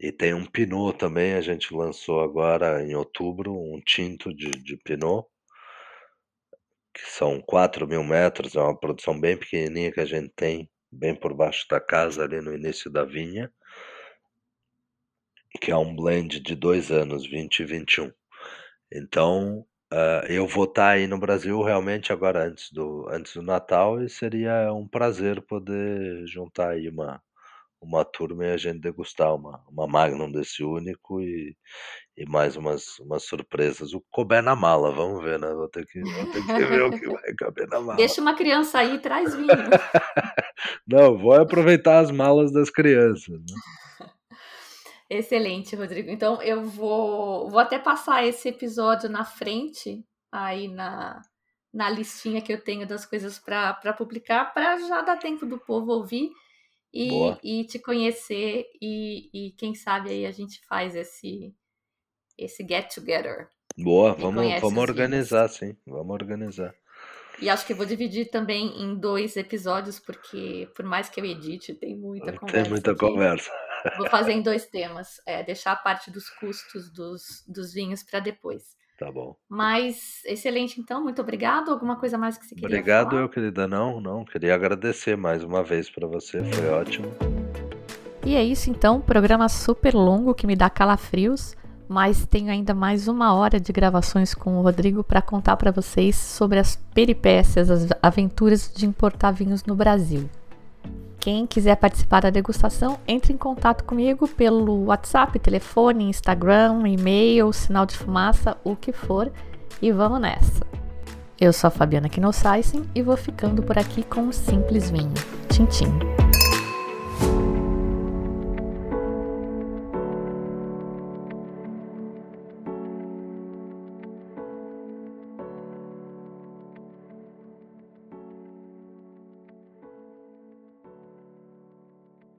e tem um Pinot também, a gente lançou agora em outubro, um tinto de, de Pinot, que são 4 mil metros, é uma produção bem pequenininha que a gente tem, bem por baixo da casa, ali no início da vinha, que é um blend de dois anos, 20 e 21. Então, uh, eu vou estar tá aí no Brasil realmente agora antes do, antes do Natal e seria um prazer poder juntar aí uma, uma turma e a gente degustar uma, uma Magnum desse único e, e mais umas, umas surpresas. O couber na mala, vamos ver, né? Vou ter que, vou ter que ver o que vai caber na mala. Deixa uma criança aí e traz *laughs* vinho. Não, vou aproveitar as malas das crianças. Né? *laughs* Excelente, Rodrigo. Então eu vou, vou até passar esse episódio na frente, aí na, na listinha que eu tenho das coisas para publicar, para já dar tempo do povo ouvir e, e te conhecer e, e, quem sabe aí a gente faz esse esse get together. Boa, vamos, vamos organizar, sim, vamos organizar. E acho que vou dividir também em dois episódios, porque por mais que eu edite, tem muita conversa. Tem muita aqui. conversa. Vou fazer em *laughs* dois temas. É, deixar a parte dos custos dos, dos vinhos para depois. Tá bom. Mas excelente, então. Muito obrigado. Alguma coisa mais que você queria Obrigado, falar? eu, querida. Não, não. Queria agradecer mais uma vez para você. Foi ótimo. E é isso, então. Programa super longo que me dá calafrios. Mas tenho ainda mais uma hora de gravações com o Rodrigo para contar para vocês sobre as peripécias, as aventuras de importar vinhos no Brasil. Quem quiser participar da degustação, entre em contato comigo pelo WhatsApp, telefone, Instagram, e-mail, sinal de fumaça, o que for, e vamos nessa. Eu sou a Fabiana Knossaisen e vou ficando por aqui com um simples vinho. Tchim, tchim.